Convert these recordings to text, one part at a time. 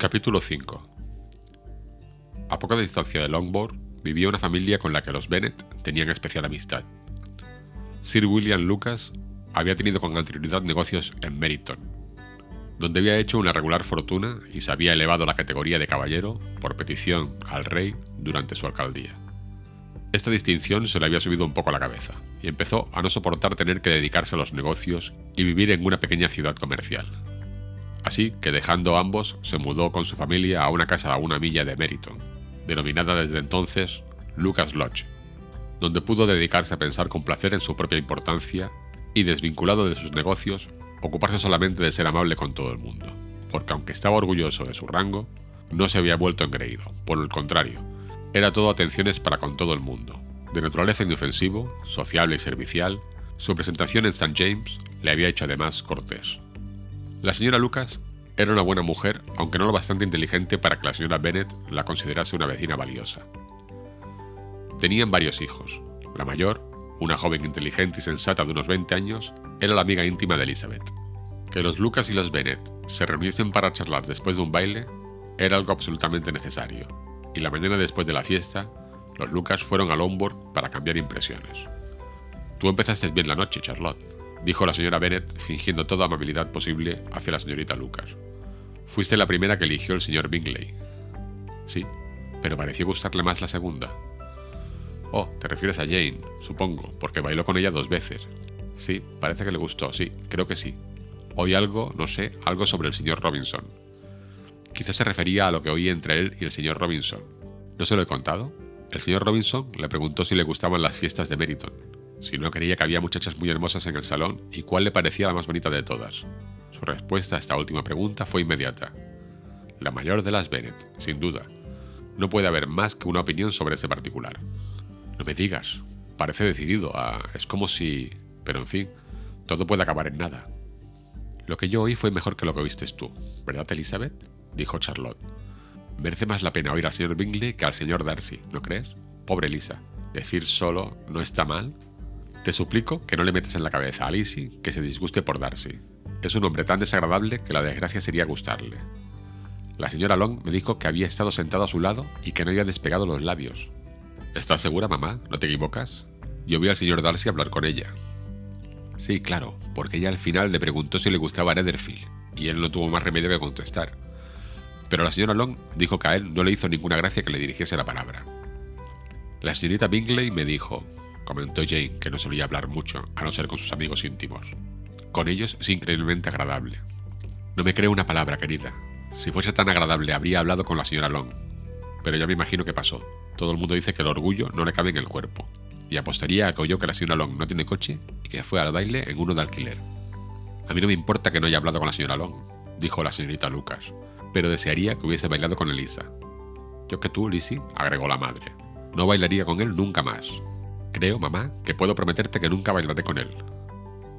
Capítulo 5 A poca distancia de Longbourn vivía una familia con la que los Bennet tenían especial amistad. Sir William Lucas había tenido con anterioridad negocios en Meryton, donde había hecho una regular fortuna y se había elevado a la categoría de caballero por petición al rey durante su alcaldía. Esta distinción se le había subido un poco a la cabeza, y empezó a no soportar tener que dedicarse a los negocios y vivir en una pequeña ciudad comercial. Así que dejando ambos, se mudó con su familia a una casa a una milla de Meriton, denominada desde entonces Lucas Lodge, donde pudo dedicarse a pensar con placer en su propia importancia y, desvinculado de sus negocios, ocuparse solamente de ser amable con todo el mundo, porque aunque estaba orgulloso de su rango, no se había vuelto engreído, por el contrario, era todo atenciones para con todo el mundo. De naturaleza inofensivo, sociable y servicial, su presentación en St. James le había hecho además cortés. La señora Lucas era una buena mujer, aunque no lo bastante inteligente para que la señora Bennet la considerase una vecina valiosa. Tenían varios hijos. La mayor, una joven inteligente y sensata de unos 20 años, era la amiga íntima de Elizabeth. Que los Lucas y los Bennet se reuniesen para charlar después de un baile era algo absolutamente necesario, y la mañana después de la fiesta, los Lucas fueron a Lombard para cambiar impresiones. Tú empezaste bien la noche, Charlotte, dijo la señora Bennet, fingiendo toda amabilidad posible hacia la señorita Lucas. Fuiste la primera que eligió el señor Bingley. Sí, pero pareció gustarle más la segunda. Oh, te refieres a Jane, supongo, porque bailó con ella dos veces. Sí, parece que le gustó, sí, creo que sí. Oí algo, no sé, algo sobre el señor Robinson. Quizás se refería a lo que oí entre él y el señor Robinson. ¿No se lo he contado? El señor Robinson le preguntó si le gustaban las fiestas de Meriton, si no creía que había muchachas muy hermosas en el salón y cuál le parecía la más bonita de todas. Su respuesta a esta última pregunta fue inmediata. La mayor de las Bennet, sin duda. No puede haber más que una opinión sobre ese particular. No me digas. Parece decidido a... Es como si... Pero en fin, todo puede acabar en nada. Lo que yo oí fue mejor que lo que oíste tú, ¿verdad, Elizabeth? dijo Charlotte. Merece más la pena oír al señor Bingley que al señor Darcy, ¿no crees? Pobre Lisa. Decir solo no está mal. Te suplico que no le metas en la cabeza a Lizzie que se disguste por Darcy. Es un hombre tan desagradable que la desgracia sería gustarle. La señora Long me dijo que había estado sentado a su lado y que no había despegado los labios. ¿Estás segura, mamá? ¿No te equivocas? Yo vi al señor Darcy hablar con ella. Sí, claro, porque ella al final le preguntó si le gustaba Netherfield, y él no tuvo más remedio que contestar. Pero la señora Long dijo que a él no le hizo ninguna gracia que le dirigiese la palabra. La señorita Bingley me dijo, comentó Jane, que no solía hablar mucho, a no ser con sus amigos íntimos. Con ellos es increíblemente agradable. No me creo una palabra, querida. Si fuese tan agradable habría hablado con la señora Long. Pero ya me imagino que pasó. Todo el mundo dice que el orgullo no le cabe en el cuerpo. Y apostaría a que oyó que la señora Long no tiene coche y que fue al baile en uno de alquiler. A mí no me importa que no haya hablado con la señora Long, dijo la señorita Lucas, pero desearía que hubiese bailado con Elisa. Yo que tú, Lizzie, agregó la madre. No bailaría con él nunca más. Creo, mamá, que puedo prometerte que nunca bailaré con él.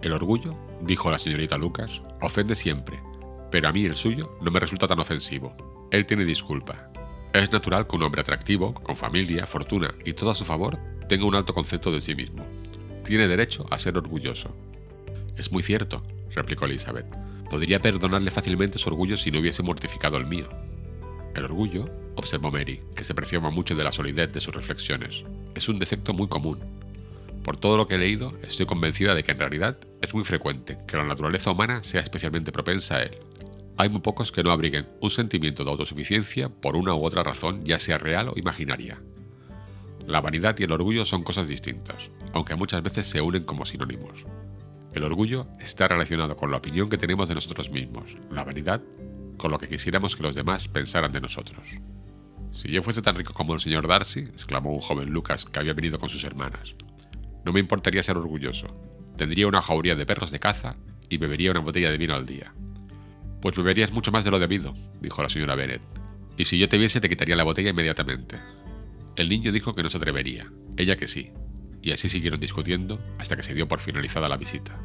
El orgullo, dijo la señorita Lucas, ofende siempre, pero a mí el suyo no me resulta tan ofensivo. Él tiene disculpa, es natural que un hombre atractivo, con familia, fortuna y todo a su favor, tenga un alto concepto de sí mismo. Tiene derecho a ser orgulloso. Es muy cierto, replicó Elizabeth. Podría perdonarle fácilmente su orgullo si no hubiese mortificado el mío. El orgullo, observó Mary, que se preciaba mucho de la solidez de sus reflexiones, es un defecto muy común. Por todo lo que he leído, estoy convencida de que en realidad es muy frecuente que la naturaleza humana sea especialmente propensa a él, hay muy pocos que no abriguen un sentimiento de autosuficiencia por una u otra razón, ya sea real o imaginaria. La vanidad y el orgullo son cosas distintas, aunque muchas veces se unen como sinónimos. El orgullo está relacionado con la opinión que tenemos de nosotros mismos, la vanidad con lo que quisiéramos que los demás pensaran de nosotros. Si yo fuese tan rico como el señor Darcy, exclamó un joven Lucas que había venido con sus hermanas, no me importaría ser orgulloso. Tendría una jauría de perros de caza y bebería una botella de vino al día. Pues beberías mucho más de lo debido, dijo la señora Bennet. Y si yo te viese te quitaría la botella inmediatamente. El niño dijo que no se atrevería, ella que sí, y así siguieron discutiendo hasta que se dio por finalizada la visita.